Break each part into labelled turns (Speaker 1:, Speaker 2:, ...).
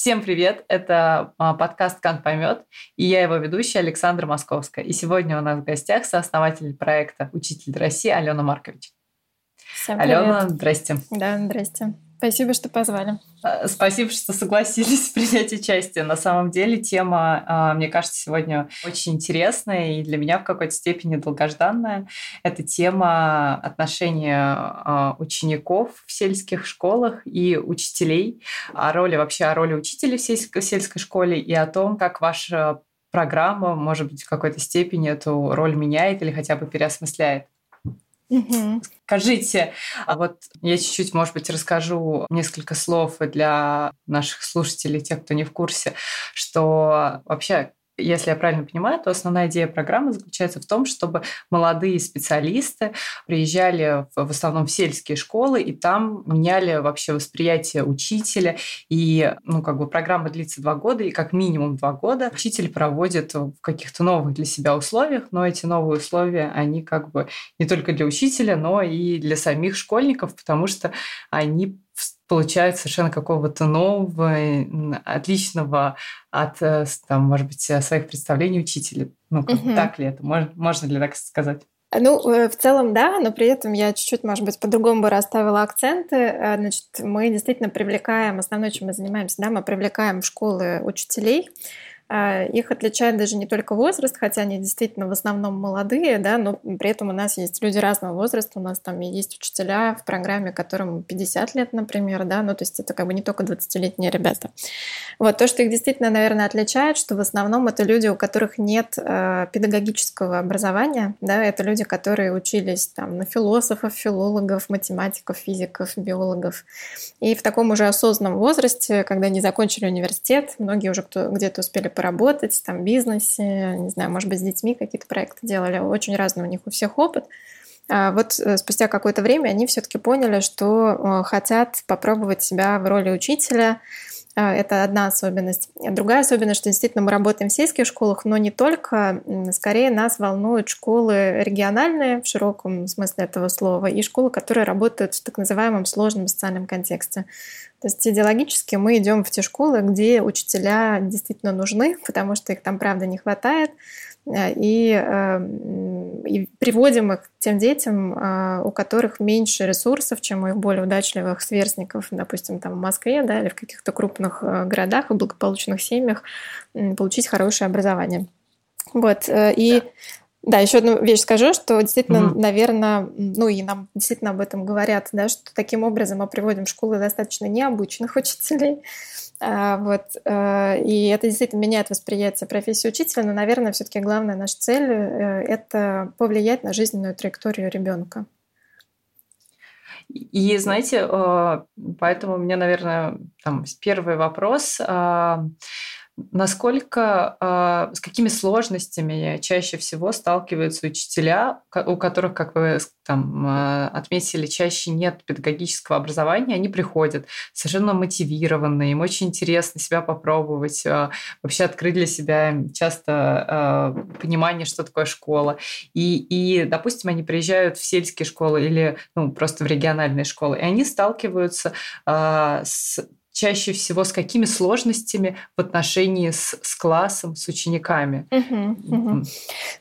Speaker 1: Всем привет! Это а, подкаст «Кан поймет» и я его ведущая Александра Московская. И сегодня у нас в гостях сооснователь проекта «Учитель России» Алена Маркович.
Speaker 2: Всем привет.
Speaker 1: Алена, здрасте.
Speaker 2: Да, здрасте. Спасибо, что позвали.
Speaker 1: А, спасибо, что согласились принять участие. На самом деле тема, а, мне кажется, сегодня очень интересная и для меня в какой-то степени долгожданная. Это тема отношения а, учеников в сельских школах и учителей, о роли вообще о роли учителей в сельской, школе и о том, как ваша программа, может быть, в какой-то степени эту роль меняет или хотя бы переосмысляет. Угу. Скажите, а вот я чуть-чуть, может быть, расскажу несколько слов для наших слушателей, тех, кто не в курсе, что вообще если я правильно понимаю, то основная идея программы заключается в том, чтобы молодые специалисты приезжали в, в основном в сельские школы и там меняли вообще восприятие учителя. И, ну, как бы программа длится два года, и как минимум два года учитель проводит в каких-то новых для себя условиях, но эти новые условия, они как бы не только для учителя, но и для самих школьников, потому что они получают совершенно какого-то нового, отличного от, э, там, может быть, э, своих представлений учителя. Ну, как, угу. так ли это? Можно, можно ли так сказать?
Speaker 2: Ну, э, в целом, да, но при этом я чуть-чуть, может быть, по-другому бы расставила акценты. Значит, мы действительно привлекаем, основное, чем мы занимаемся, да, мы привлекаем в школы учителей, а, их отличает даже не только возраст, хотя они действительно в основном молодые, да, но при этом у нас есть люди разного возраста, у нас там есть учителя в программе, которым 50 лет, например, да, ну то есть это как бы не только 20-летние ребята. Вот то, что их действительно, наверное, отличает, что в основном это люди, у которых нет э, педагогического образования, да, это люди, которые учились там на философов, филологов, математиков, физиков, биологов. И в таком уже осознанном возрасте, когда они закончили университет, многие уже кто где-то успели поработать, там, в бизнесе, не знаю, может быть, с детьми какие-то проекты делали. Очень разный у них у всех опыт. А вот э, спустя какое-то время они все-таки поняли, что э, хотят попробовать себя в роли учителя, это одна особенность. Другая особенность, что действительно мы работаем в сельских школах, но не только. Скорее нас волнуют школы региональные в широком смысле этого слова и школы, которые работают в так называемом сложном социальном контексте. То есть идеологически мы идем в те школы, где учителя действительно нужны, потому что их там правда не хватает. Э, и, эм, и приводим их к тем детям, э, у которых меньше ресурсов, чем у их более удачливых сверстников, допустим, там в Москве да, или в каких-то крупных э, городах и благополучных семьях, получить хорошее образование. Вот, и да. Да, еще одну вещь скажу, что действительно, mm-hmm. наверное, ну и нам действительно об этом говорят, да, что таким образом мы приводим в школы достаточно необычных учителей, вот, э, и это действительно меняет восприятие профессии учителя, но, наверное, все-таки главная наша цель э, – это повлиять на жизненную траекторию ребенка.
Speaker 1: И знаете, э, поэтому у меня, наверное, там первый вопрос а, Насколько, а, с какими сложностями чаще всего сталкиваются учителя, у которых, как вы там а, отметили, чаще нет педагогического образования, они приходят совершенно мотивированные, им очень интересно себя попробовать, а, вообще открыть для себя часто понимание, что такое школа. И, и, допустим, они приезжают в сельские школы или ну, просто в региональные школы, и они сталкиваются с чаще всего с какими сложностями в отношении с, с классом, с учениками?
Speaker 2: Угу, угу.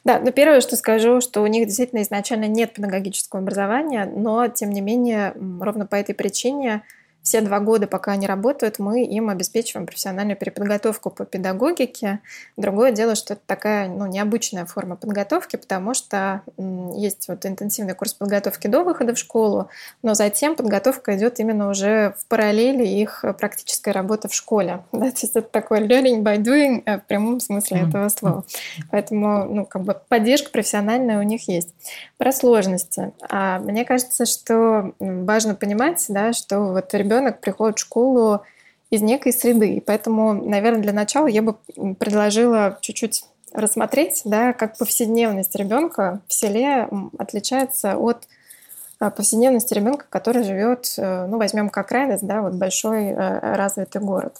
Speaker 2: Да, но первое, что скажу, что у них действительно изначально нет педагогического образования, но тем не менее, ровно по этой причине все два года, пока они работают, мы им обеспечиваем профессиональную переподготовку по педагогике. Другое дело, что это такая ну, необычная форма подготовки, потому что есть вот интенсивный курс подготовки до выхода в школу, но затем подготовка идет именно уже в параллели их практической работы в школе. Да? То есть это такой learning by doing э, в прямом смысле этого слова. Поэтому ну, как бы поддержка профессиональная у них есть. Про сложности. А мне кажется, что важно понимать, да, что вот ребенок ребенок приходит в школу из некой среды. И поэтому, наверное, для начала я бы предложила чуть-чуть рассмотреть, да, как повседневность ребенка в селе отличается от а, повседневности ребенка, который живет, э, ну, возьмем как крайность, да, вот большой э, развитый город.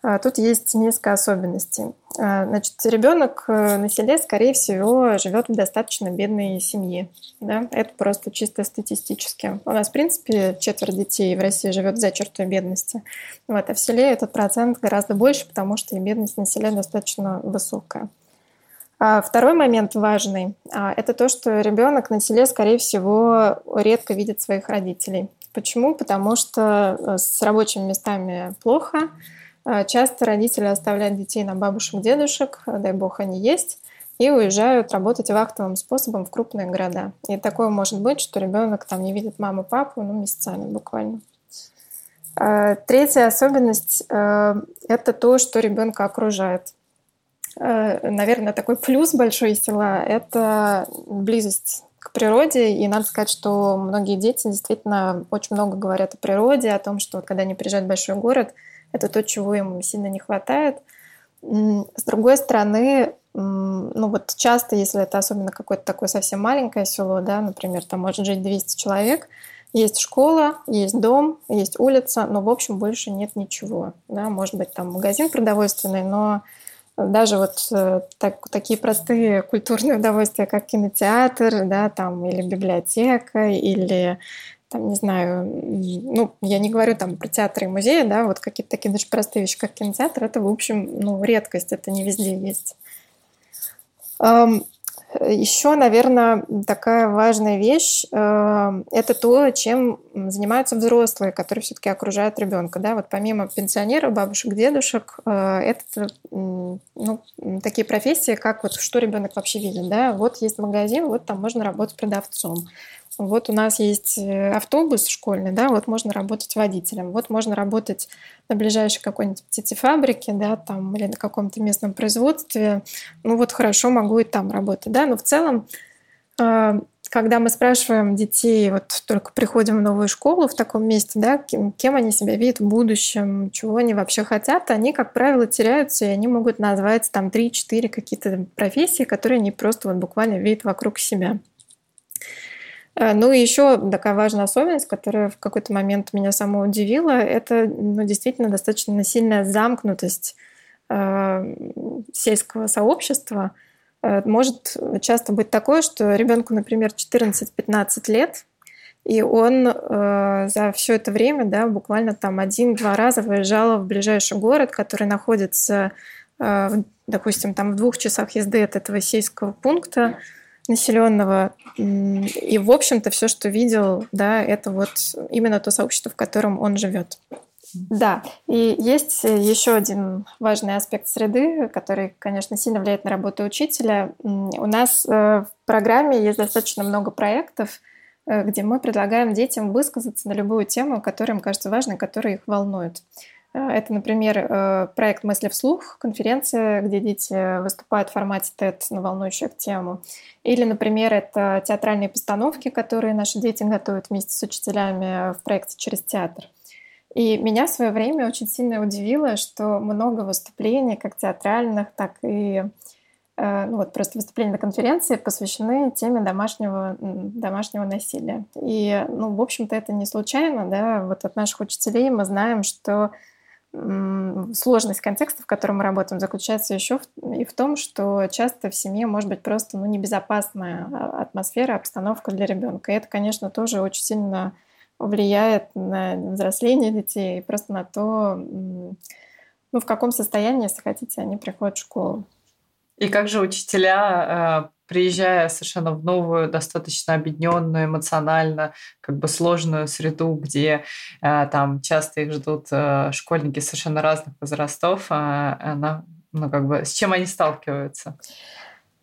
Speaker 2: А, тут есть несколько особенностей. А, значит, ребенок э, на селе, скорее всего, живет в достаточно бедной семье. Да? Это просто чисто статистически. У нас, в принципе, четверть детей в России живет за чертой бедности. Вот, а в селе этот процент гораздо больше, потому что и бедность на селе достаточно высокая. А второй момент важный это то, что ребенок на селе, скорее всего, редко видит своих родителей. Почему? Потому что э, с рабочими местами плохо, часто родители оставляют детей на бабушек, дедушек, дай бог они есть, и уезжают работать вахтовым способом в крупные города. И такое может быть, что ребенок там не видит маму, папу, ну, месяцами буквально. А, третья особенность э, – это то, что ребенка окружает. Э, наверное, такой плюс большой села – это близость к природе. И надо сказать, что многие дети действительно очень много говорят о природе, о том, что вот когда они приезжают в большой город – это то, чего ему сильно не хватает. С другой стороны, ну вот часто, если это особенно какое-то такое совсем маленькое село, да, например, там может жить 200 человек, есть школа, есть дом, есть улица, но в общем больше нет ничего. Да? Может быть, там магазин продовольственный, но даже вот э, так, такие простые культурные удовольствия, как кинотеатр, да, там, или библиотека, или там, не знаю, ну, я не говорю там про театры и музеи, да, вот какие-то такие даже простые вещи, как кинотеатр, это, в общем, ну, редкость, это не везде есть. Еще, наверное, такая важная вещь э, – это то, чем занимаются взрослые, которые все-таки окружают ребенка. Да? Вот помимо пенсионеров, бабушек, дедушек, э, это ну, такие профессии, как вот что ребенок вообще видит. Да? Вот есть магазин, вот там можно работать продавцом. Вот у нас есть э, автобус школьный, да, вот можно работать водителем, вот можно работать на ближайшей какой-нибудь птицефабрике, да, там, или на каком-то местном производстве. Ну вот хорошо, могу и там работать, да, но в целом а, когда мы спрашиваем детей, вот только приходим в новую школу в таком месте, да, кем, кем они себя видят в будущем, чего они вообще хотят, они, как правило, теряются, и они могут назвать там 3-4 какие-то профессии, которые они просто вот буквально видят вокруг себя. Э, ну и еще такая важная особенность, которая в какой-то момент меня сама удивила, это ну, действительно достаточно сильная замкнутость э, сельского сообщества. Э, может часто быть такое, что ребенку, например, 14-15 лет, и он э, за все это время, да, буквально там один-два раза выезжал в ближайший город, который находится, э, допустим, там в двух часах езды от этого сельского пункта, населенного. И, в общем-то, все, что видел, да, это вот именно то сообщество, в котором он живет. Да, и есть еще один важный аспект среды, который, конечно, сильно влияет на работу учителя. У нас э, в программе есть достаточно много проектов, э, где мы предлагаем детям высказаться на любую тему, которая им кажется важной, которая их волнует. Э, это, например, э, проект «Мысли вслух», конференция, где дети выступают в формате TED на волнующую тему. Или, например, это театральные постановки, которые наши дети готовят вместе с учителями в проекте «Через театр». И меня в свое время очень сильно удивило, что много выступлений, как театральных, так и э, ну вот просто выступления на конференции посвящены теме домашнего, домашнего насилия. И, ну, в общем-то, это не случайно, да, вот от наших учителей мы знаем, что сложность контекста, в котором мы работаем, заключается еще и в том, что часто в семье может быть просто ну, небезопасная а, атмосфера, обстановка для ребенка. И это, конечно, тоже очень сильно влияет на взросление детей и просто на то, ну, в каком состоянии, если хотите, они приходят в школу.
Speaker 1: И как же учителя, э, приезжая совершенно в новую, достаточно объединенную, эмоционально, как бы сложную среду, где э, там часто их ждут э, школьники совершенно разных возрастов, она, ну, как бы, с чем они сталкиваются?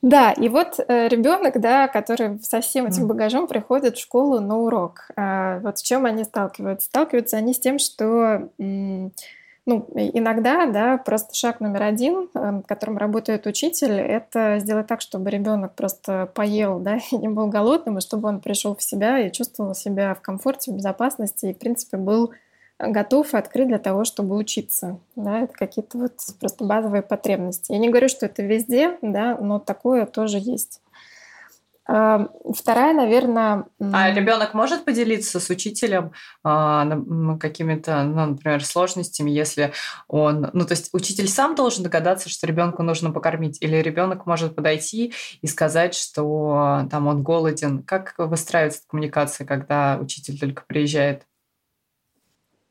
Speaker 2: Да, и вот э, ребенок, да, который со всем этим багажом приходит в школу на урок. Э, вот с чем они сталкиваются? Сталкиваются они с тем, что ну, иногда, да, просто шаг номер один, эм, которым работает учитель, это сделать так, чтобы ребенок просто поел, да, и не был голодным, и чтобы он пришел в себя и чувствовал себя в комфорте, в безопасности, и, в принципе, был готов и открыт для того, чтобы учиться. Да, это какие-то вот просто базовые потребности. Я не говорю, что это везде, да, но такое тоже есть. А, вторая, наверное...
Speaker 1: А ребенок может поделиться с учителем а, какими-то, ну, например, сложностями, если он... Ну, то есть учитель сам должен догадаться, что ребенку нужно покормить, или ребенок может подойти и сказать, что там он голоден. Как выстраивается коммуникация, когда учитель только приезжает?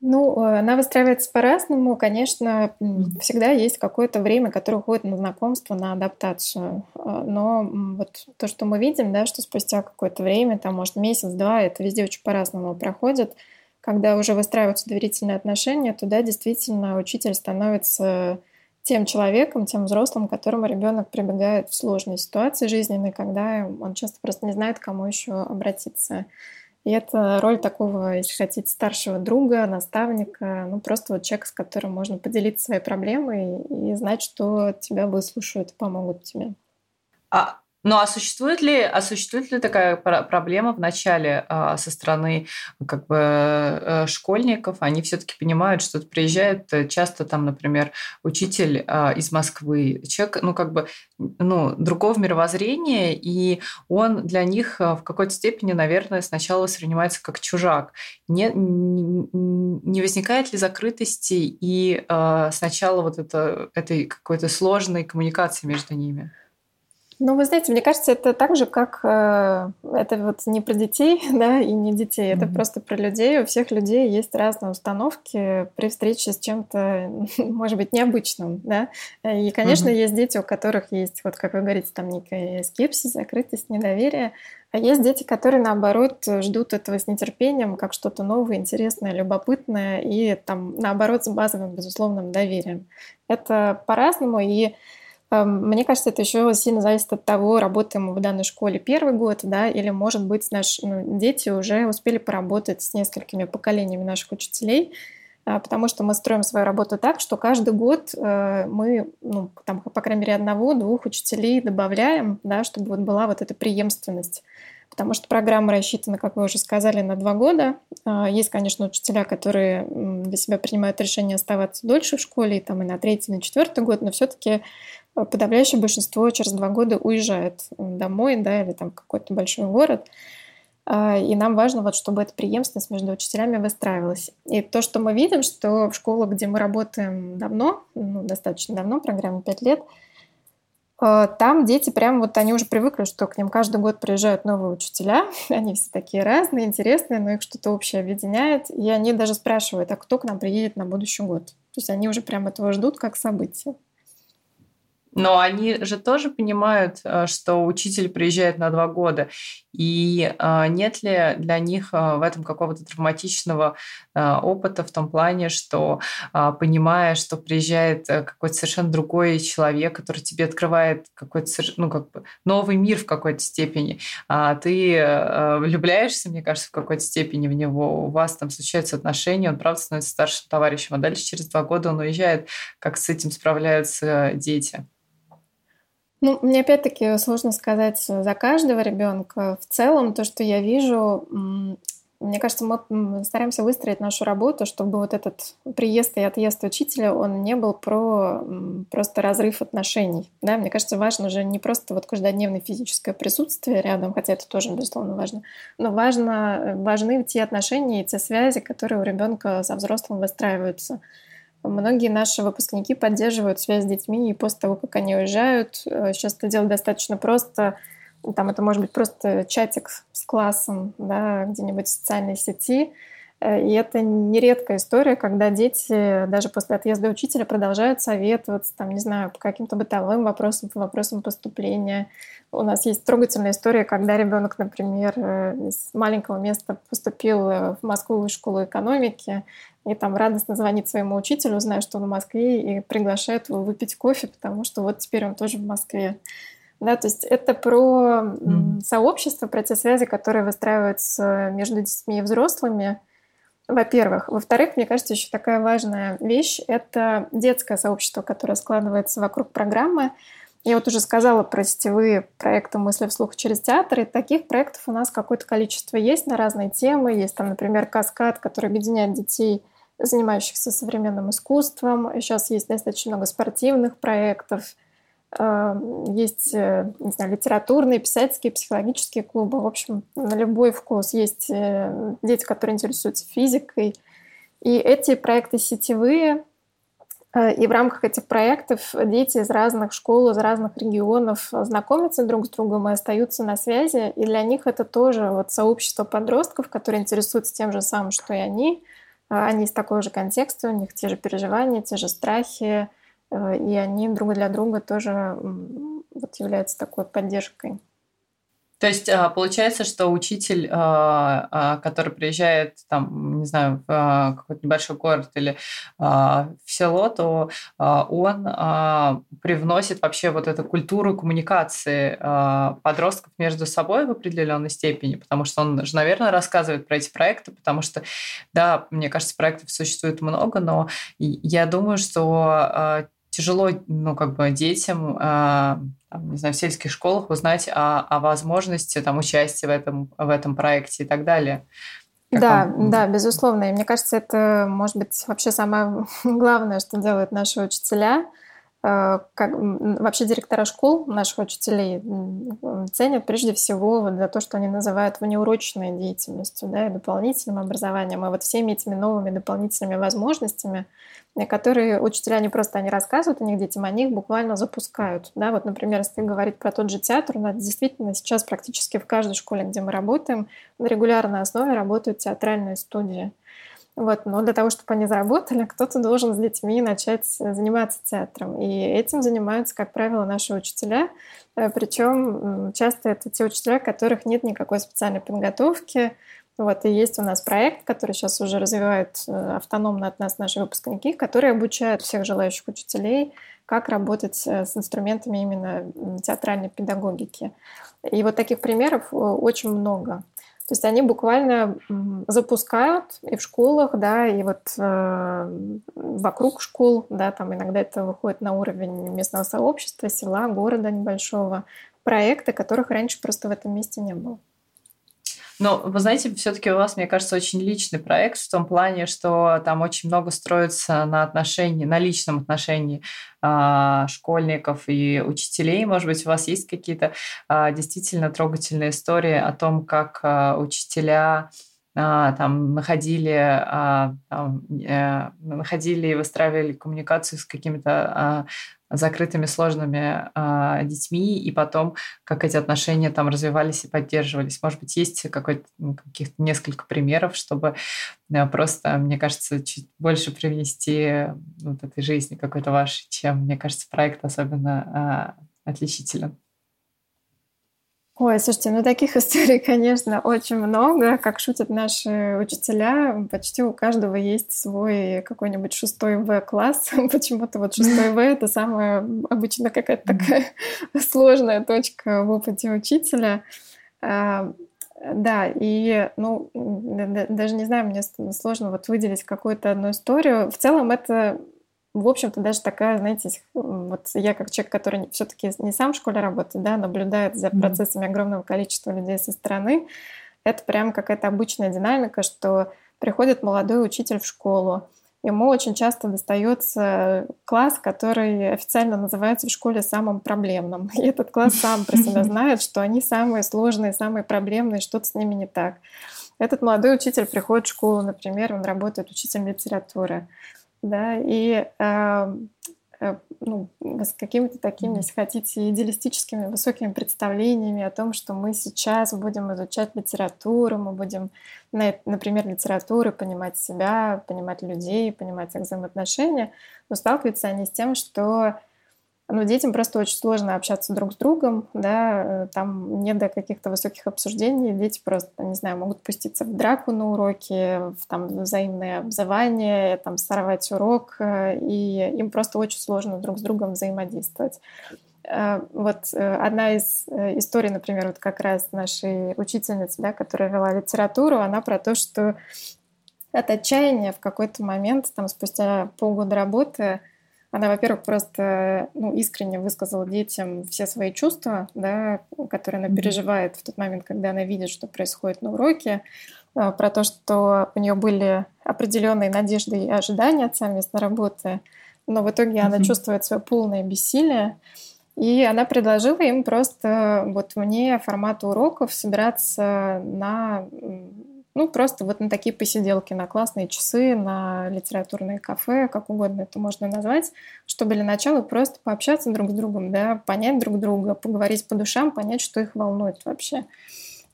Speaker 2: Ну, э, она выстраивается по-разному. Конечно, всегда есть какое-то время, которое уходит на знакомство, на адаптацию. Э, но вот то, что мы видим, да, что спустя какое-то время, там, может, месяц-два, это везде очень по-разному проходит. Когда уже выстраиваются доверительные отношения, туда действительно учитель становится тем человеком, тем взрослым, к которому ребенок прибегает в сложной ситуации жизненной, когда он часто просто не знает, к кому еще обратиться. И это роль такого, если хотите, старшего друга, наставника, ну просто вот человека, с которым можно поделиться своей проблемой и знать, что тебя выслушают и помогут тебе.
Speaker 1: А ну а существует ли, а существует ли такая проблема в начале а, со стороны как бы э, школьников? Они все-таки понимают, что приезжает э, часто там, например, учитель а, из Москвы, человек, ну как бы, ну другого мировоззрения, и он для них э, в какой-то степени, наверное, сначала воспринимается как чужак. Не, не возникает ли закрытости и а, сначала вот это, этой какой-то сложной коммуникации между ними?
Speaker 2: Ну, вы знаете, мне кажется, это так же, как э, это вот не про детей, да, и не детей, это mm-hmm. просто про людей. У всех людей есть разные установки при встрече с чем-то, может быть, необычным, да. И, конечно, mm-hmm. есть дети, у которых есть, вот как вы говорите, там некая скепсис, закрытость, недоверие. А есть дети, которые, наоборот, ждут этого с нетерпением, как что-то новое, интересное, любопытное, и там, наоборот, с базовым, безусловным доверием. Это по-разному, и мне кажется, это еще сильно зависит от того, работаем мы в данной школе первый год, да, или, может быть, наши ну, дети уже успели поработать с несколькими поколениями наших учителей, а, потому что мы строим свою работу так, что каждый год э, мы, ну, там, по крайней мере, одного-двух учителей добавляем, да, чтобы вот была вот эта преемственность. Потому что программа рассчитана, как вы уже сказали, на два года. А, есть, конечно, учителя, которые для себя принимают решение оставаться дольше в школе, там, и на третий, и на четвертый год, но все-таки подавляющее большинство через два года уезжает домой, да, или там какой-то большой город. А, и нам важно, вот, чтобы эта преемственность между учителями выстраивалась. И то, что мы видим, что в школах, где мы работаем давно, ну, достаточно давно, программе 5 лет, а, там дети прям вот они уже привыкли, что к ним каждый год приезжают новые учителя. Они все такие разные, интересные, но их что-то общее объединяет. И они даже спрашивают, а кто к нам приедет на будущий год? То есть они уже прям этого ждут как событие.
Speaker 1: Но они же тоже понимают, э, что учитель приезжает на два года. И э, нет ли для них э, в этом какого-то травматичного опыта в том плане, что понимая, что приезжает какой-то совершенно другой человек, который тебе открывает какой-то ну, как бы новый мир в какой-то степени, а ты влюбляешься, мне кажется, в какой-то степени в него, у вас там случаются отношения, он правда становится старшим товарищем, а дальше через два года он уезжает. Как с этим справляются дети?
Speaker 2: Ну, мне опять-таки сложно сказать за каждого ребенка. В целом, то, что я вижу, мне кажется, мы стараемся выстроить нашу работу, чтобы вот этот приезд и отъезд учителя, он не был про просто разрыв отношений. Да? Мне кажется, важно же не просто вот каждодневное физическое присутствие рядом, хотя это тоже, безусловно, важно, но важно, важны те отношения и те связи, которые у ребенка со взрослым выстраиваются. Многие наши выпускники поддерживают связь с детьми и после того, как они уезжают. Э, сейчас это делать достаточно просто. Там это может быть просто чатик с классом, да, где-нибудь в социальной сети. Э, и это нередкая история, когда дети даже после отъезда учителя продолжают советоваться, там, не знаю, по каким-то бытовым вопросам, по вопросам поступления. У нас есть трогательная история, когда ребенок, например, э, из маленького места поступил в Москву в школу экономики, и там радостно звонит своему учителю, зная, что он в Москве, и приглашает его выпить кофе, потому что вот теперь он тоже в Москве. Да, то есть это про mm. сообщество, про те связи, которые выстраиваются между детьми и взрослыми, во-первых. Во-вторых, мне кажется, еще такая важная вещь — это детское сообщество, которое складывается вокруг программы. Я вот уже сказала про сетевые проекты «Мысли вслух через театр», и таких проектов у нас какое-то количество есть на разные темы. Есть там, например, «Каскад», который объединяет детей — занимающихся современным искусством. Сейчас есть достаточно много спортивных проектов. Есть, не знаю, литературные, писательские, психологические клубы. В общем, на любой вкус. Есть дети, которые интересуются физикой. И эти проекты сетевые, Э, и в рамках этих проектов дети из разных школ, из разных регионов знакомятся друг с другом и остаются на связи. И для них это тоже вот сообщество подростков, которые интересуются тем же самым, что и они. Э, они из такого же контекста, у них те же переживания, те же страхи, э, и они друг для друга тоже вот являются такой поддержкой.
Speaker 1: То есть а, получается, что учитель, а, а, который приезжает, там, не знаю, в какой-то небольшой город или в село, то он привносит вообще вот эту культуру коммуникации подростков между собой в определенной степени, потому что он же, наверное, рассказывает про эти проекты, потому что, да, мне кажется, проектов существует много, но я думаю, что тяжело, ну, как бы детям, э, не знаю, в сельских школах узнать о, о возможности там участия в этом, в этом проекте и так далее.
Speaker 2: Как да, вам? да, безусловно. И мне кажется, это, может быть, вообще самое главное, что делают наши учителя. Э, как, вообще директора школ, наших учителей, ценят прежде всего вот за то, что они называют внеурочной деятельностью, да, и дополнительным образованием. И вот всеми этими новыми дополнительными возможностями – которые учителя не просто они рассказывают о них детям, они их буквально запускают. Да, вот, например, если говорить про тот же театр, у нас действительно сейчас практически в каждой школе, где мы работаем, на регулярной основе работают театральные студии. Вот, но для того, чтобы они заработали, кто-то должен с детьми начать заниматься театром. И этим занимаются, как правило, наши учителя. Э, Причем часто это те учителя, которых нет никакой специальной подготовки, вот, и есть у нас проект, который сейчас уже развивают э, автономно от нас наши выпускники, которые обучают всех желающих учителей, как работать э, с инструментами именно театральной педагогики. И вот таких примеров э, очень много. То есть они буквально запускают и в школах, да, и вот э, вокруг школ, да, там иногда это выходит на уровень местного сообщества, села, города небольшого, проекты, которых раньше просто в этом месте не было.
Speaker 1: Но, вы знаете, все-таки у вас, мне кажется, очень личный проект в том плане, что там очень много строится на отношении, на личном отношении э, школьников и учителей. Может быть, у вас есть какие-то э, действительно трогательные истории о том, как э, учителя там находили, там, э, находили и выстраивали коммуникацию с какими-то закрытыми сложными э, детьми, и потом как эти отношения там развивались и поддерживались. Может быть, есть какой-то, ну, каких-то несколько примеров, чтобы э, просто, мне кажется, чуть больше привнести вот этой жизни какой-то вашей, чем, мне кажется, проект особенно э, отличителен.
Speaker 2: Ой, слушайте, ну таких историй, конечно, очень много. Как шутят наши учителя, почти у каждого есть свой какой-нибудь шестой В-класс. Почему-то вот шестой В — это самая обычно какая-то такая сложная точка в опыте учителя. А, да, и, ну, даже не знаю, мне сложно вот выделить какую-то одну историю. В целом это в общем-то, даже такая, знаете, вот я как человек, который все-таки не сам в школе работает, да, наблюдает за процессами огромного количества людей со стороны, это прям какая-то обычная динамика, что приходит молодой учитель в школу, ему очень часто достается класс, который официально называется в школе самым проблемным. И этот класс сам про себя знает, что они самые сложные, самые проблемные, что-то с ними не так. Этот молодой учитель приходит в школу, например, он работает учителем литературы да, и э, э, ну, с какими-то такими, если хотите, идеалистическими высокими представлениями о том, что мы сейчас будем изучать литературу, мы будем, например, литературы понимать себя, понимать людей, понимать их взаимоотношения, но сталкиваются они с тем, что ну, детям просто очень сложно общаться друг с другом, да, э, там нет до каких-то высоких обсуждений, дети просто, не знаю, могут пуститься в драку на уроке, в там взаимное обзывание, там сорвать урок, э, и им просто очень сложно друг с другом взаимодействовать. Э, вот одна из историй, например, вот как раз нашей учительницы, да, которая вела литературу, она про то, что от отчаяния в какой-то момент, там, спустя полгода работы, она, во-первых, просто ну, искренне высказала детям все свои чувства, да, которые она переживает в тот момент, когда она видит, что происходит на уроке, а, про то, что у нее были определенные надежды и ожидания от совместной работы, но в итоге она чувствует свое полное бессилие. И она предложила им просто вот вне формата уроков собираться на ну, просто вот на такие посиделки, на классные часы, на литературные кафе, как угодно это можно назвать, чтобы для начала просто пообщаться друг с другом, да, понять друг друга, поговорить по душам, понять, что их волнует вообще.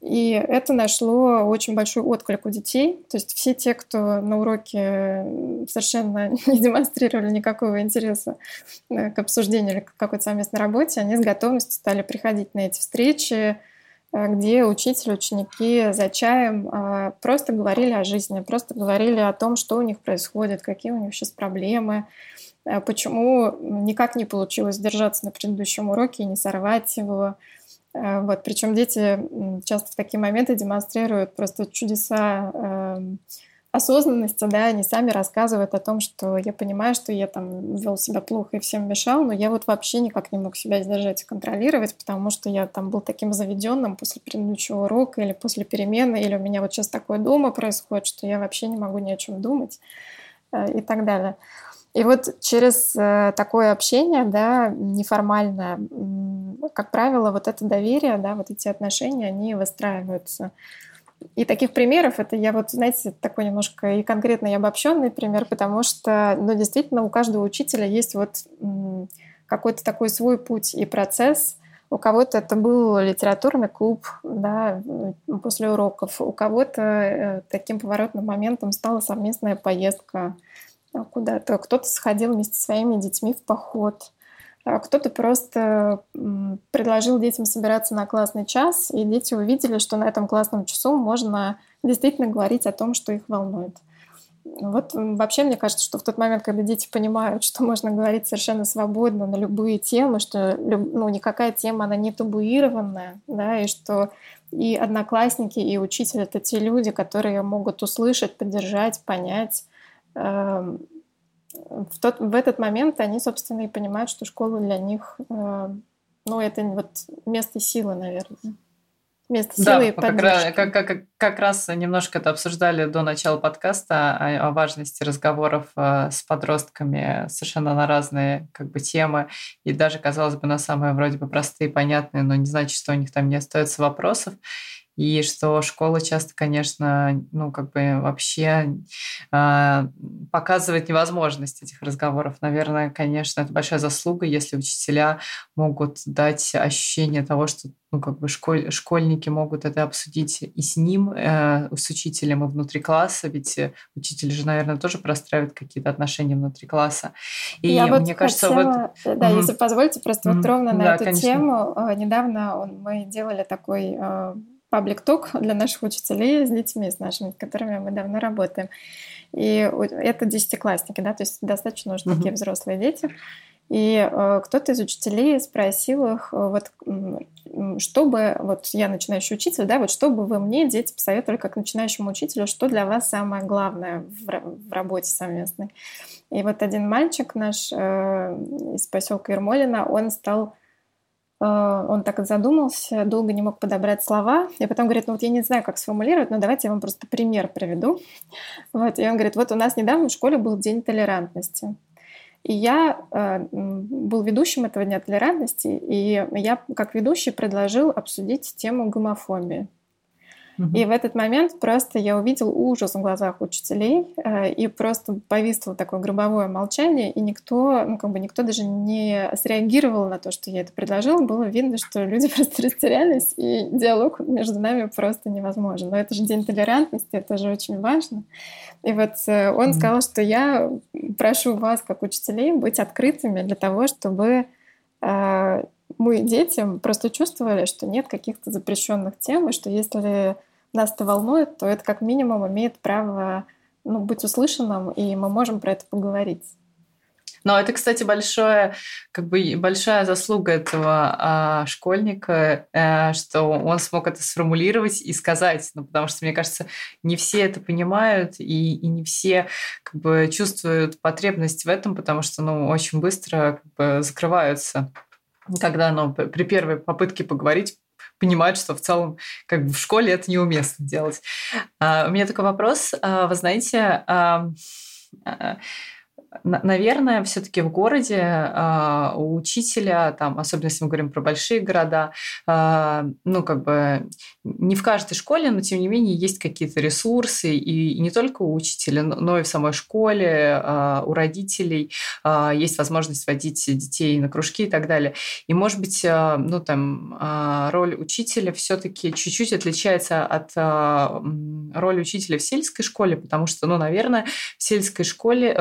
Speaker 2: И это нашло очень большой отклик у детей. То есть все те, кто на уроке совершенно не демонстрировали никакого интереса э, к обсуждению или к какой-то совместной работе, они с готовностью стали приходить на эти встречи, где учитель, ученики за чаем э, просто говорили о жизни, просто говорили о том, что у них происходит, какие у них сейчас проблемы, почему никак не получилось держаться на предыдущем уроке и не сорвать его, Э, вот, причем дети часто в такие моменты демонстрируют просто чудеса э, осознанности, да, они сами рассказывают о том, что я понимаю, что я там вел себя плохо и всем мешал, но я вот вообще никак не мог себя сдержать и контролировать, потому что я там был таким заведенным после предыдущего урока или после перемены, или у меня вот сейчас такое дома происходит, что я вообще не могу ни о чем думать э, и так далее. И вот через э, такое общение, да, неформальное, как правило, вот это доверие, да, вот эти отношения, они выстраиваются. И таких примеров, это я вот, знаете, такой немножко и конкретный, и обобщенный пример, потому что, ну, действительно, у каждого учителя есть вот какой-то такой свой путь и процесс. У кого-то это был литературный клуб, да, после уроков. У кого-то э, таким поворотным моментом стала совместная поездка куда-то. Кто-то сходил вместе со своими детьми в поход. А кто-то просто предложил детям собираться на классный час, и дети увидели, что на этом классном часу можно действительно говорить о том, что их волнует. Вот вообще мне кажется, что в тот момент, когда дети понимают, что можно говорить совершенно свободно на любые темы, что ну, никакая тема, она не табуированная, да, и что и одноклассники, и учитель — это те люди, которые могут услышать, поддержать, понять, Эм, в, тот, в этот момент они, собственно, и понимают, что школа для них, э, ну, это вот место силы, наверное.
Speaker 1: Место силы да, и как раз, как, как, как раз немножко это обсуждали до начала подкаста о, о важности разговоров э, с подростками совершенно на разные как бы темы. И даже, казалось бы, на самые вроде бы простые, понятные, но не значит, что у них там не остается вопросов и что школа часто, конечно, ну, как бы вообще э, показывает невозможность этих разговоров. Наверное, конечно, это большая заслуга, если учителя могут дать ощущение того, что ну, как бы школь, школьники могут это обсудить и с ним, э, с учителем, и внутри класса, ведь учитель же, наверное, тоже простраивает какие-то отношения внутри класса.
Speaker 2: И Я мне вот кажется, хотела, вот... да, mm-hmm. если позволите, просто mm-hmm. вот ровно на да, эту конечно. тему э, недавно мы делали такой э, паблик-ток для наших учителей с детьми, с нашими, с которыми мы давно работаем. И это десятиклассники, да, то есть достаточно уже uh-huh. такие взрослые дети. И э, кто-то из учителей спросил их, э, вот, чтобы, вот я начинающий учитель, да, вот что бы вы мне, дети, посоветовали как начинающему учителю, что для вас самое главное в, в работе совместной. И вот один мальчик наш э, из поселка Ермолина, он стал он так задумался, долго не мог подобрать слова, и потом говорит, ну вот я не знаю, как сформулировать, но давайте я вам просто пример приведу. Вот, и он говорит, вот у нас недавно в школе был день толерантности. И я э, был ведущим этого дня толерантности, и я как ведущий предложил обсудить тему гомофобии. И в этот момент просто я увидел ужас в глазах учителей, э, и просто повисло такое гробовое молчание, и никто, ну как бы никто даже не среагировал на то, что я это предложила. Было видно, что люди просто растерялись, и диалог между нами просто невозможен. Но это же день толерантности, это же очень важно. И вот э, он сказал, что я прошу вас, как учителей, быть открытыми для того, чтобы э, мы детям просто чувствовали, что нет каких-то запрещенных тем, и что если нас это волнует, то это как минимум имеет право ну, быть услышанным, и мы можем про это поговорить.
Speaker 1: Но это, кстати, большое, как бы большая заслуга этого а, школьника, а, что он смог это сформулировать и сказать. Ну, потому что, мне кажется, не все это понимают, и, и не все как бы, чувствуют потребность в этом, потому что ну, очень быстро как бы, закрываются когда ну, при первой попытке поговорить понимают, что в целом как бы в школе это неуместно делать. А, у меня такой вопрос. А, вы знаете, а, наверное, все-таки в городе э, у учителя, там, особенно если мы говорим про большие города, э, ну, как бы не в каждой школе, но тем не менее есть какие-то ресурсы, и, и не только у учителя, но, и в самой школе, э, у родителей есть возможность водить детей на кружки и так далее. И, может быть, ну, там, роль учителя все-таки чуть-чуть отличается от роли учителя в сельской школе, потому что, ну, наверное, в сельской школе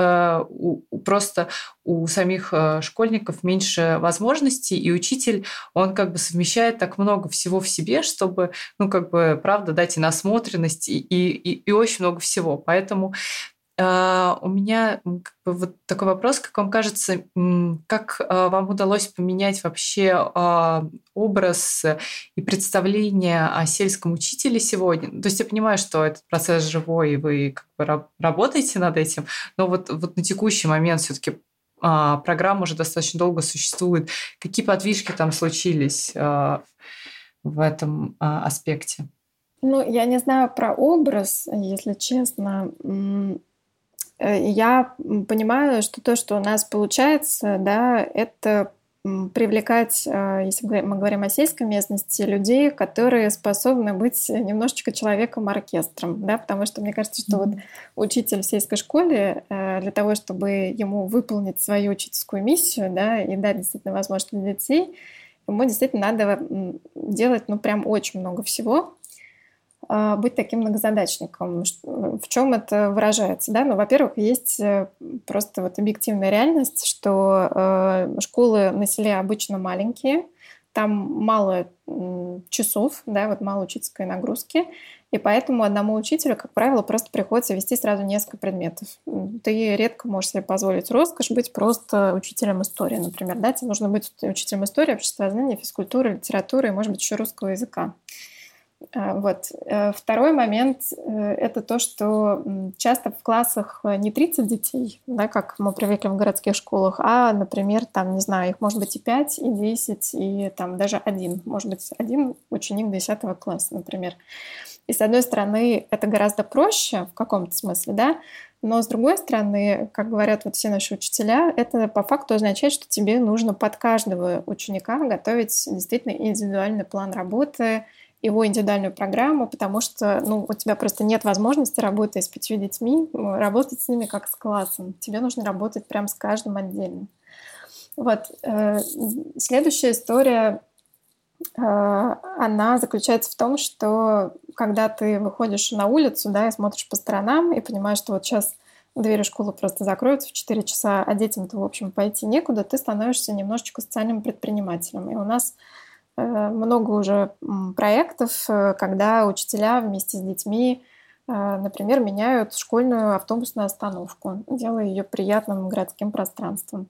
Speaker 1: у, просто у самих э, школьников меньше возможностей, и учитель, он как бы совмещает так много всего в себе, чтобы, ну, как бы, правда, дать и насмотренность, и, и, и очень много всего. Поэтому у меня как бы, вот такой вопрос, как вам кажется, как uh, вам удалось поменять вообще uh, образ и представление о сельском учителе сегодня? То есть я понимаю, что этот процесс живой, и вы как бы работаете над этим, но вот, вот на текущий момент все-таки программа уже достаточно долго существует. Какие подвижки там случились в этом аспекте?
Speaker 2: Ну, я не знаю про образ, если честно. Э, я понимаю, что то, что у нас получается, да, это привлекать, э, если мы говорим о сельской местности, людей, которые способны быть немножечко человеком-оркестром, да, потому что мне кажется, что mm-hmm. вот учитель в сельской школе э, для того, чтобы ему выполнить свою учительскую миссию, да, и дать действительно возможность для детей, ему действительно надо делать, ну, прям очень много всего, а, быть таким многозадачником. В чем это выражается? Да? Ну, во-первых, есть э, просто вот объективная реальность, что э, школы на селе обычно маленькие, там мало часов, да, вот мало учительской нагрузки, и поэтому одному учителю, как правило, просто приходится вести сразу несколько предметов. Ты редко можешь себе позволить роскошь быть просто учителем истории, например. Да? Тебе нужно быть учителем истории, обществознания, физкультуры, литературы и, может быть, еще русского языка. А, вот. Э, второй момент э, – это то, что часто в классах э, не 30 детей, да, как мы привыкли в городских школах, а, например, там, не знаю, их может быть и 5, и 10, и там даже один. Может быть, один ученик 10 класса, например. И, с одной стороны, это гораздо проще в каком-то смысле, да, но с другой стороны, как говорят вот все наши учителя, это по факту означает, что тебе нужно под каждого ученика готовить действительно индивидуальный план работы, его индивидуальную программу, потому что ну, у тебя просто нет возможности, работая с пятью детьми, работать с ними как с классом. Тебе нужно работать прям с каждым отдельно. Вот. Э, следующая история, э, она заключается в том, что когда ты выходишь на улицу, да, и смотришь по сторонам, и понимаешь, что вот сейчас двери школы просто закроются в 4 часа, а детям-то, в общем, пойти некуда, ты становишься немножечко социальным предпринимателем. И у нас много уже проектов, э, когда учителя вместе с детьми, э, например, меняют школьную автобусную остановку, делая ее приятным городским пространством.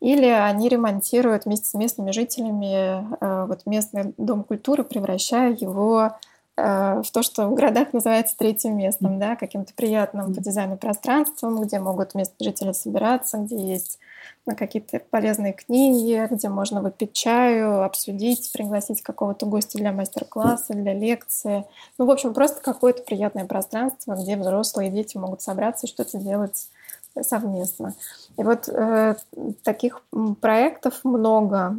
Speaker 2: Или они ремонтируют вместе с местными жителями вот местный дом культуры, превращая его в то, что в городах называется третьим местом, да, каким-то приятным по дизайну пространством, где могут местные жители собираться, где есть на какие-то полезные книги, где можно выпить чаю, обсудить, пригласить какого-то гостя для мастер-класса, для лекции. Ну, в общем, просто какое-то приятное пространство, где взрослые и дети могут собраться и что-то делать совместно. И вот э, таких проектов много.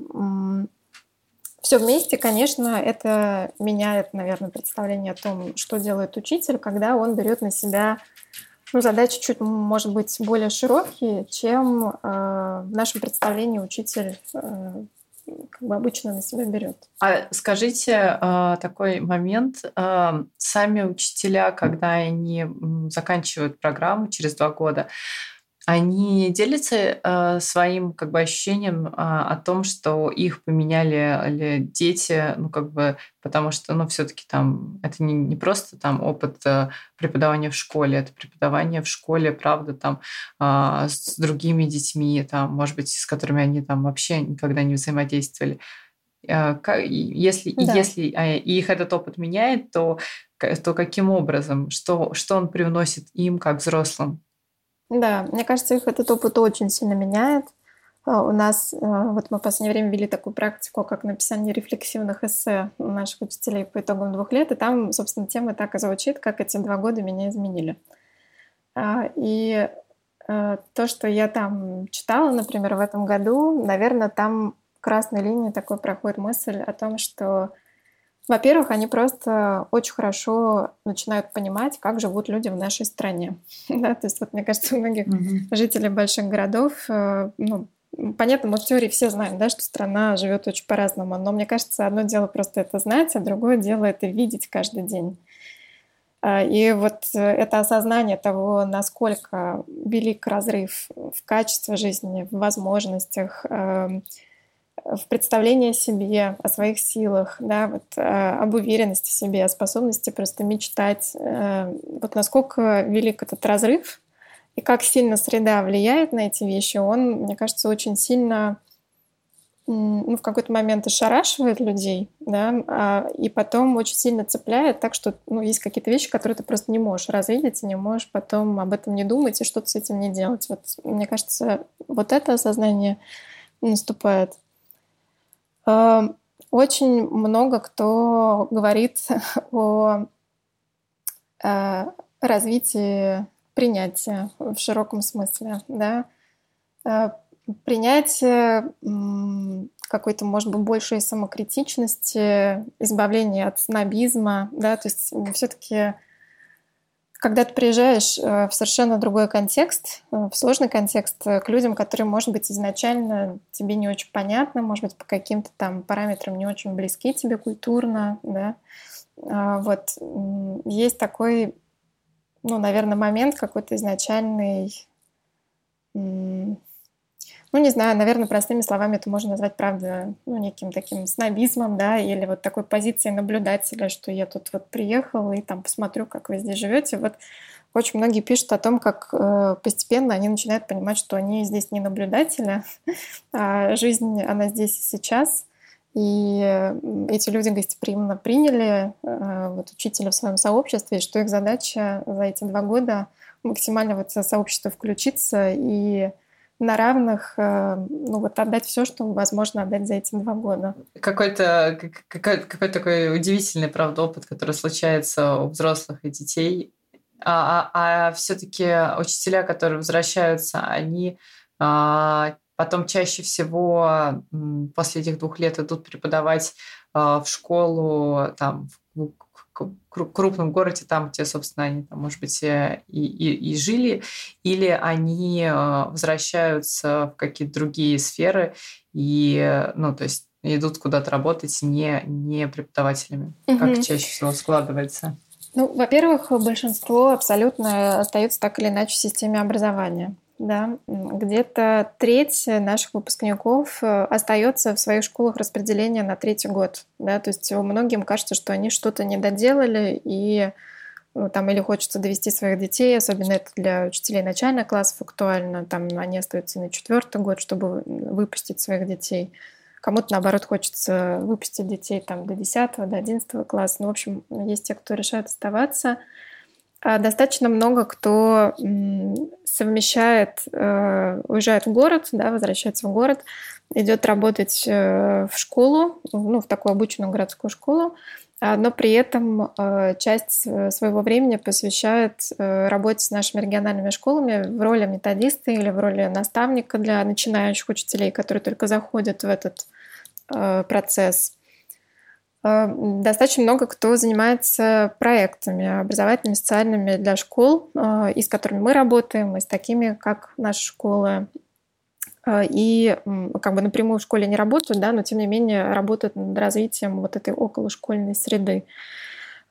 Speaker 2: Все вместе, конечно, это меняет, наверное, представление о том, что делает учитель, когда он берет на себя ну, задачи чуть, может быть, более широкие, чем э, в нашем представлении учитель э, как бы обычно на себя берет.
Speaker 1: А скажите э, такой момент. Э, сами учителя, когда они заканчивают программу через два года, они делятся э, своим как бы ощущением э, о том, что их поменяли ли дети, ну как бы, потому что, ну все-таки там это не, не просто там опыт э, преподавания в школе, это преподавание в школе, правда, там э, с другими детьми, там, может быть, с которыми они там вообще никогда не взаимодействовали. Э, если, да. если э, их этот опыт меняет, то, то каким образом, что, что он привносит им как взрослым?
Speaker 2: Да, мне кажется, их этот опыт очень сильно меняет. А, у нас, а, вот мы в последнее время вели такую практику, как написание рефлексивных эссе наших учителей по итогам двух лет, и там, собственно, тема так и звучит, как эти два года меня изменили. А, и то, что я там читала, например, в этом году, наверное, там красной линией такой проходит мысль о том, что, во-первых, они просто очень хорошо начинают понимать, как живут люди в нашей стране. да, то есть, вот, мне кажется, у многих mm-hmm. жителей больших городов, э, ну, понятно, мы в теории все знаем, да, что страна живет очень по-разному, но мне кажется, одно дело просто это знать, а другое дело это видеть каждый день. А, и вот э, это осознание того, насколько велик разрыв в качестве жизни, в возможностях, эм, в представлении о себе, о своих силах, да, вот, э, об уверенности в себе, о способности просто мечтать. Э, вот насколько велик этот разрыв и как сильно среда влияет на эти вещи, он, мне кажется, очень сильно ну, в какой-то момент ошарашивает людей, да, а, и потом очень сильно цепляет так, что ну, есть какие-то вещи, которые ты просто не можешь развидеть, не можешь потом об этом не думать и что-то с этим не делать. Вот, мне кажется, вот это осознание наступает. А, очень много кто говорит о а, развитии принятия в широком смысле, да, а, принятие какой-то, может быть, большей самокритичности, избавления от снобизма, да, то есть все-таки когда ты приезжаешь э, в совершенно другой контекст, э, в сложный контекст, э, к людям, которые, может быть, изначально тебе не очень понятны, может быть, по каким-то там параметрам не очень близки тебе культурно, да, а, вот есть такой, ну, наверное, момент какой-то изначальный ну, не знаю, наверное, простыми словами это можно назвать, правда, ну, неким таким снобизмом, да, или вот такой позицией наблюдателя, что я тут вот приехал и там посмотрю, как вы здесь живете. Вот очень многие пишут о том, как э, постепенно они начинают понимать, что они здесь не наблюдатели, а жизнь, она здесь и сейчас. И эти люди гостеприимно приняли э, вот, учителя в своем сообществе, и что их задача за эти два года максимально в это сообщество включиться и на равных, э, ну вот отдать все, что возможно отдать за эти два года.
Speaker 1: Какой-то какой, какой такой удивительный, правда, опыт, который случается у взрослых и детей. А, а, а все-таки учителя, которые возвращаются, они а, потом чаще всего после этих двух лет идут преподавать а, в школу там, в крупном городе, там, где, собственно, они, там, может быть, и, и, и жили, или они э, возвращаются в какие-то другие сферы и, ну, то есть идут куда-то работать не, не преподавателями, угу. как чаще всего складывается?
Speaker 2: Ну, во-первых, большинство абсолютно остается так или иначе в системе образования да, где-то треть наших выпускников э, остается в своих школах распределения на третий год, да, то есть многим кажется, что они что-то не доделали и ну, там или хочется довести своих детей, особенно это для учителей начальных классов актуально, там они остаются на четвертый год, чтобы выпустить своих детей. Кому-то, наоборот, хочется выпустить детей там до 10 до 11 класса. Ну, в общем, есть те, кто решает оставаться. А, достаточно много кто совмещает, э, уезжает в город, да, возвращается в город, идет работать э, в школу, ну, в такую обычную городскую школу, а, но при этом э, часть своего времени посвящает работе с нашими региональными школами в роли методиста или в роли наставника для начинающих учителей, которые только заходят в этот процесс. Э, достаточно много кто занимается проектами образовательными, социальными для школ, э, и с которыми мы работаем, и с такими, как наши школы. Э, и как бы напрямую в школе не работают, да, но тем не менее работают над развитием вот этой околошкольной среды.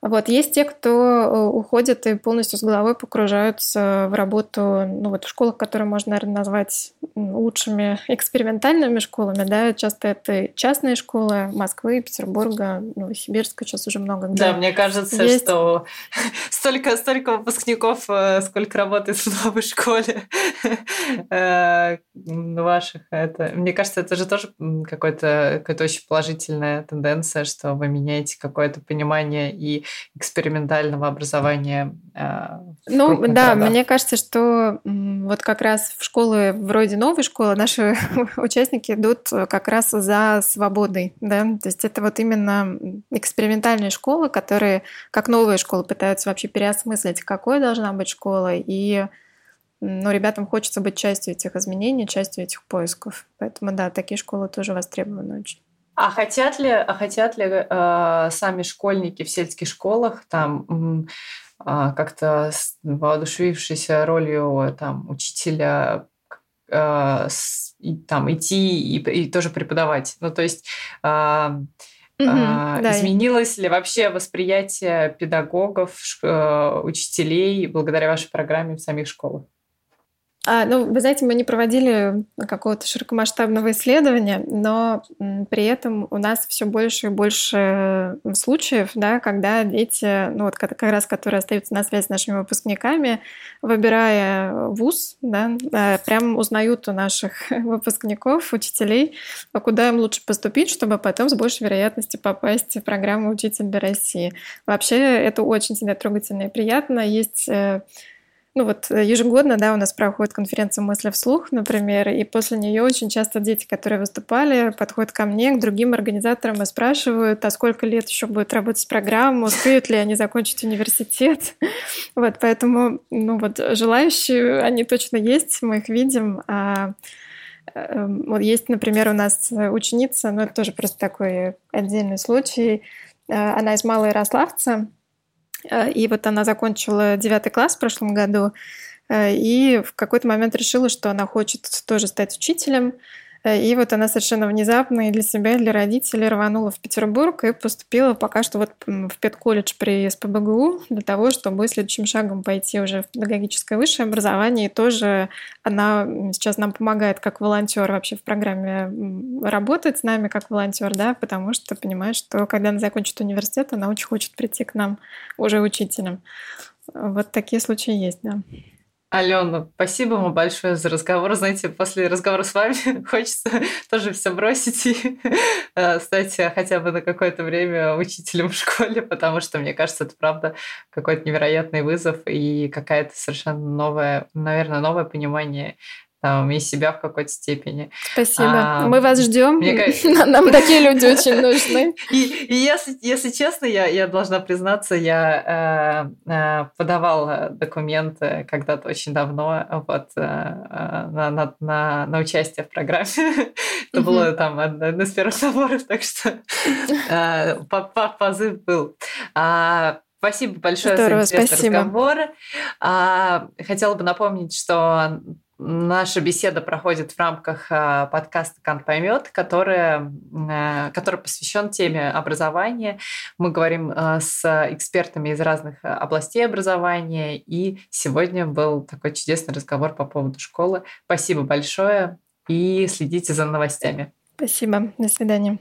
Speaker 2: Вот. Есть те, кто э, уходит и полностью с головой погружаются в работу ну, вот в школах, которые можно, наверное, назвать лучшими экспериментальными школами. Да? Часто это частные школы Москвы, Петербурга, Новосибирска сейчас уже много
Speaker 1: где. Да, мне кажется, есть. что столько, столько выпускников, э, сколько работает в новой школе э, ваших. Это, мне кажется, это же тоже какая-то какая очень положительная тенденция, что вы меняете какое-то понимание и экспериментального образования. Э,
Speaker 2: ну да, городах. мне кажется, что вот как раз в школы вроде новой школы наши участники идут как раз за свободой, да, то есть это вот именно экспериментальные школы, которые как новые школы пытаются вообще переосмыслить, какой должна быть школа и но ребятам хочется быть частью этих изменений, частью этих поисков. Поэтому да, такие школы тоже востребованы очень.
Speaker 1: А хотят ли, а хотят ли э, сами школьники в сельских школах там э, как-то воодушевившись ролью там учителя э, с, и, там идти и, и тоже преподавать? Ну то есть э, Угу, а, да. Изменилось ли вообще восприятие педагогов, э, учителей благодаря вашей программе в самих школах?
Speaker 2: А, ну, вы знаете, мы не проводили какого-то широкомасштабного исследования, но при этом у нас все больше и больше случаев, да, когда дети, ну вот как раз, которые остаются на связи с нашими выпускниками, выбирая вуз, да, а, прям узнают у наших выпускников, учителей, а куда им лучше поступить, чтобы потом с большей вероятностью попасть в программу «Учитель для России». Вообще это очень всегда трогательно и приятно. Есть э, ну вот э, ежегодно, да, у нас проходит конференция «Мысли вслух», например, и после нее очень часто дети, которые выступали, подходят ко мне, к другим организаторам и спрашивают, а сколько лет еще будет работать программа, успеют ли они закончить университет. Вот, поэтому, ну вот, желающие, они точно есть, мы их видим. А, эм, вот есть, например, у нас ученица, ну это тоже просто такой отдельный случай, э, она из Малоярославца, Э, и вот она закончила девятый класс в прошлом году, э, и в какой-то момент решила, что она хочет тоже стать учителем. Э, и вот она совершенно внезапно и для себя, и для родителей рванула в Петербург и поступила пока что вот в педколледж при СПБГУ для того, чтобы следующим шагом пойти уже в педагогическое высшее образование. И тоже она сейчас нам помогает как волонтер вообще в программе работать с нами как волонтер, да, потому что понимает, что когда она закончит университет, она очень хочет прийти к нам уже учителем. Вот такие случаи есть, да.
Speaker 1: Алена, спасибо вам большое за разговор. Знаете, после разговора с вами хочется тоже все бросить и э, стать хотя бы на какое-то время учителем в школе, потому что, мне кажется, это правда какой-то невероятный вызов и какая-то совершенно новая, наверное, новое понимание там, и себя в какой-то степени.
Speaker 2: Спасибо. А, Мы вас ждем. Нам такие люди очень нужны.
Speaker 1: И, и если, если честно, я, я должна признаться, я э, э, подавал документы когда-то очень давно вот, э, на, на, на, на участие в программе. Это было там один из первых наборов, так что позыв был. А, Спасибо большое Здорово, за интересный спасибо. разговор. А, хотела бы напомнить, что Наша беседа проходит в рамках а, подкаста «Кант поймет», который, э, который посвящен теме образования. Мы говорим э, с экспертами из разных областей образования, и сегодня был такой чудесный разговор по поводу школы. Спасибо большое и следите за новостями.
Speaker 2: Спасибо. До свидания.